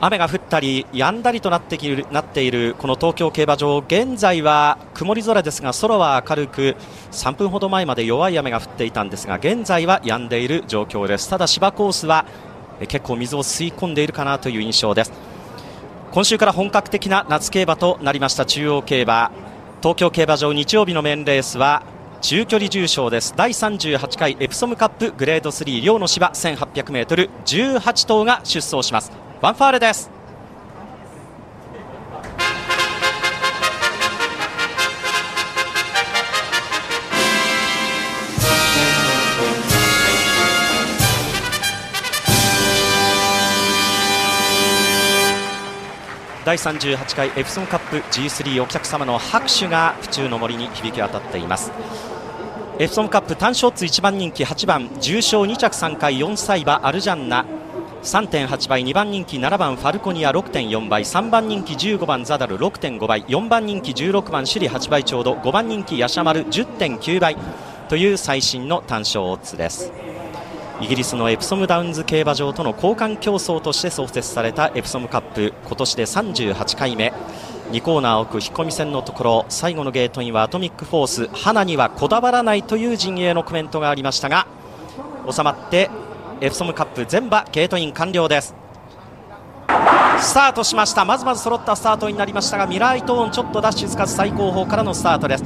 雨が降ったり止んだりとなっているなっているこの東京競馬場。現在は曇り空ですが空は明るく3分ほど前まで弱い雨が降っていたんですが現在は止んでいる状況です。ただ芝コースは結構水を吸い込んでいるかなという印象です。今週から本格的な夏競馬となりました中央競馬。東京競馬場日曜日のメンレースは中距離重賞です。第38回エプソムカップグレード3両の芝 1800m18 頭が出走します。ファンファーレです。第38回エプソンカップ G3 お客様の拍手が府中の森に響き渡っています。エプソンカップ単勝ツ1番人気8番重賞2着3回4歳馬アルジャンナ3.8倍2番人気7番ファルコニア6.4倍3番人気15番ザダル6.5倍4番人気16番首里8倍ちょうど5番人気ヤシャマル10.9倍という最新の単勝オッズです。イギリスのエプソムダウンズ競馬場との交換競争として創設されたエプソムカップ今年で38回目。2コーナー奥引っ込み線のところ最後のゲートインはアトミックフォースハナにはこだわらないという陣営のコメントがありましたが収まってエプソムカップ全馬ゲートイン完了です。スタートしました。まずまず揃ったスタートになりましたがミラアイトーンちょっとダッシュつかず最後方からのスタートです。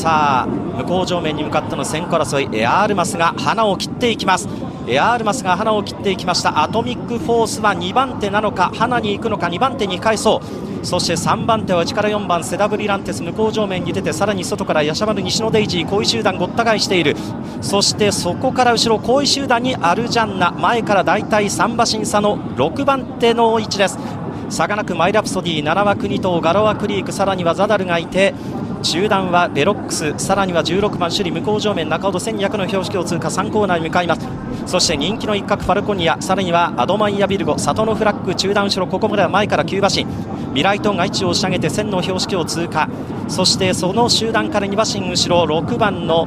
さあ向こう正面に向かっての先行争いエアアルマスがハナを切っていきます。エアアルマスがハナを切っていきました。アトミックフォースは2番手なのかハナに行くのか2番手に控えそう。そして3番手は内から4番セダブリランテス向こう正面に出てさらに外からヤシャマルニシノデイジー後位集団ごった返している。そしてそこから後ろ後位集団にアルジャンナ前からだいたい3馬身差の6番手の位置です。差がなくマイラプソディ7枠2頭ガロアクリークさらにはザダルがいて中段はベロックスさらには16番首里向こう上面中ほど1200の標識を通過3コーナーに向かいます。そして人気の一角ファルコニアさらにはアドマイヤビルゴ里のフラッグ中段後ろここまでは前から9馬身ミライトンが位置を押し上げて1000の標識を通過。そしてその集団から2馬身後ろ6番の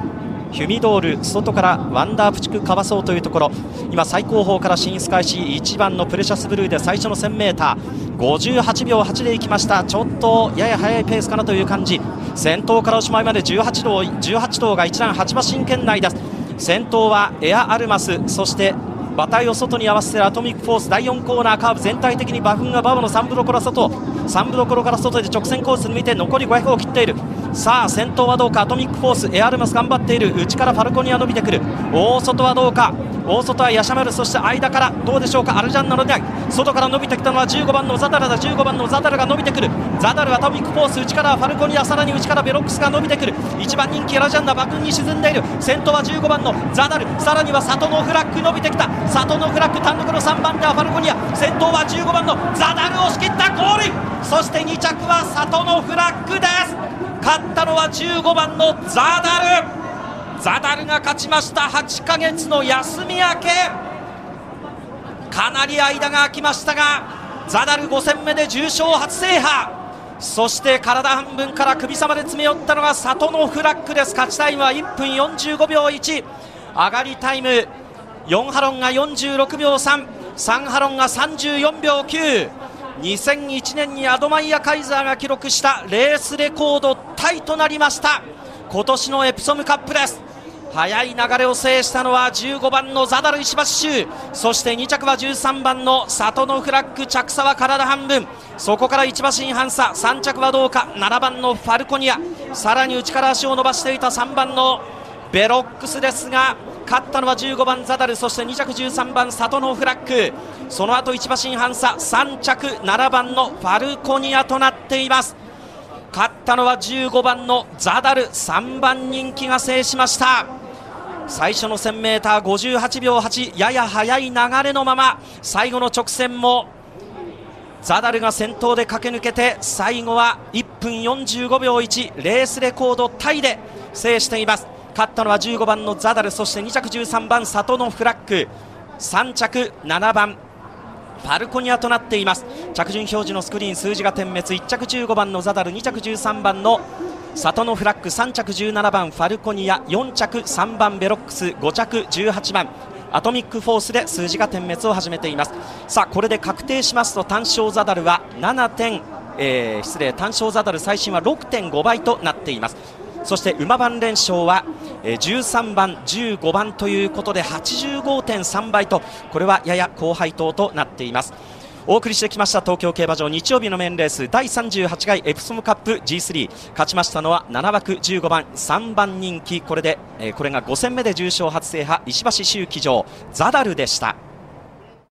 ヒュミドール外からワンダープチクかわそうというところ。今最高峰から進出開始1番のプレシャスブルーで最初の 1000m58 秒8でいきました。ちょっとやや速いペースかなという感じ。先頭からおしまいまで18頭 ,18 頭が一段8馬身圏内です。先頭はエアアルマスそして馬体を外に合わせてアトミックフォース第4コーナーカーブ全体的に馬群が馬場の3分どころ外3分どころから外で直線コースに見て残り500を切っている。さあ先頭はどうか？アトミックフォースエアルマス頑張っている。内からファルコニア伸びてくる。大外はどうか？大外はヤシャマル。そして間からどうでしょうか？アルジャンナの台外から伸びてきたのは15番のザダルだ。15番のザダルが伸びてくる。ザダルアトミックフォース内からファルコニアさらに内からベロックスが伸びてくる。1番人気アルジャンナ馬群に沈んでいる。先頭は15番のザダル。さらには里のフラッグ伸びてきた。里のフラッグ単独の3番手はファルコニア。先頭は15番のザダルを仕切ったゴールそして2着は里のフラッグです。勝ったのは15番のザダル。ザダルが勝ちました。8ヶ月の休み明け。かなり間が空きましたがザダル5戦目で重賞初制覇。そして体半分から首差まで詰め寄ったのが里のフラッグです。勝ちタイムは1分45秒1上がりタイム。4ハロンが46秒33ハロンが34秒9 2001年にアドマイヤ・カイザーが記録したレースレコードとなりました。今年のエプソムカップです。速い流れを制したのは15番のザダル石橋州そして2着は13番の里のフラッグ着差は体半分。そこから1馬身半差。3着はどうか。7番のファルコニア。さらに内から足を伸ばしていた3番のベロックスですが勝ったのは15番ザダル。そして2着13番里のフラッグ。その後1馬身半差。3着7番のファルコニアとなっています。勝ったのは15番のザダル3番人気が制しました。最初の 1000m58 秒8やや速い流れのまま最後の直線もザダルが先頭で駆け抜けて最後は1分45秒1レースレコードタイで制しています。勝ったのは15番のザダルそして2着13番里のフラッグ。3着7番ファルコニアとなっています。着順表示のスクリーン数字が点滅。1着15番のザダル2着13番の里のフラッグ3着17番ファルコニア4着3番ベロックス5着18番。アトミックフォースで数字が点滅を始めています。さあこれで確定しますと単勝ザダルは7点、えー、失礼単勝ザダル最新は6.5倍となっています。そして馬番連勝は13番、15番ということで85.3倍とこれはやや高配当となっています。お送りしてきました東京競馬場日曜日のメインレース第38回エプソムカップ G3 勝ちましたのは7枠15番3番人気。これで、これが5戦目で重賞初制覇石橋周騎乗ザダルでした。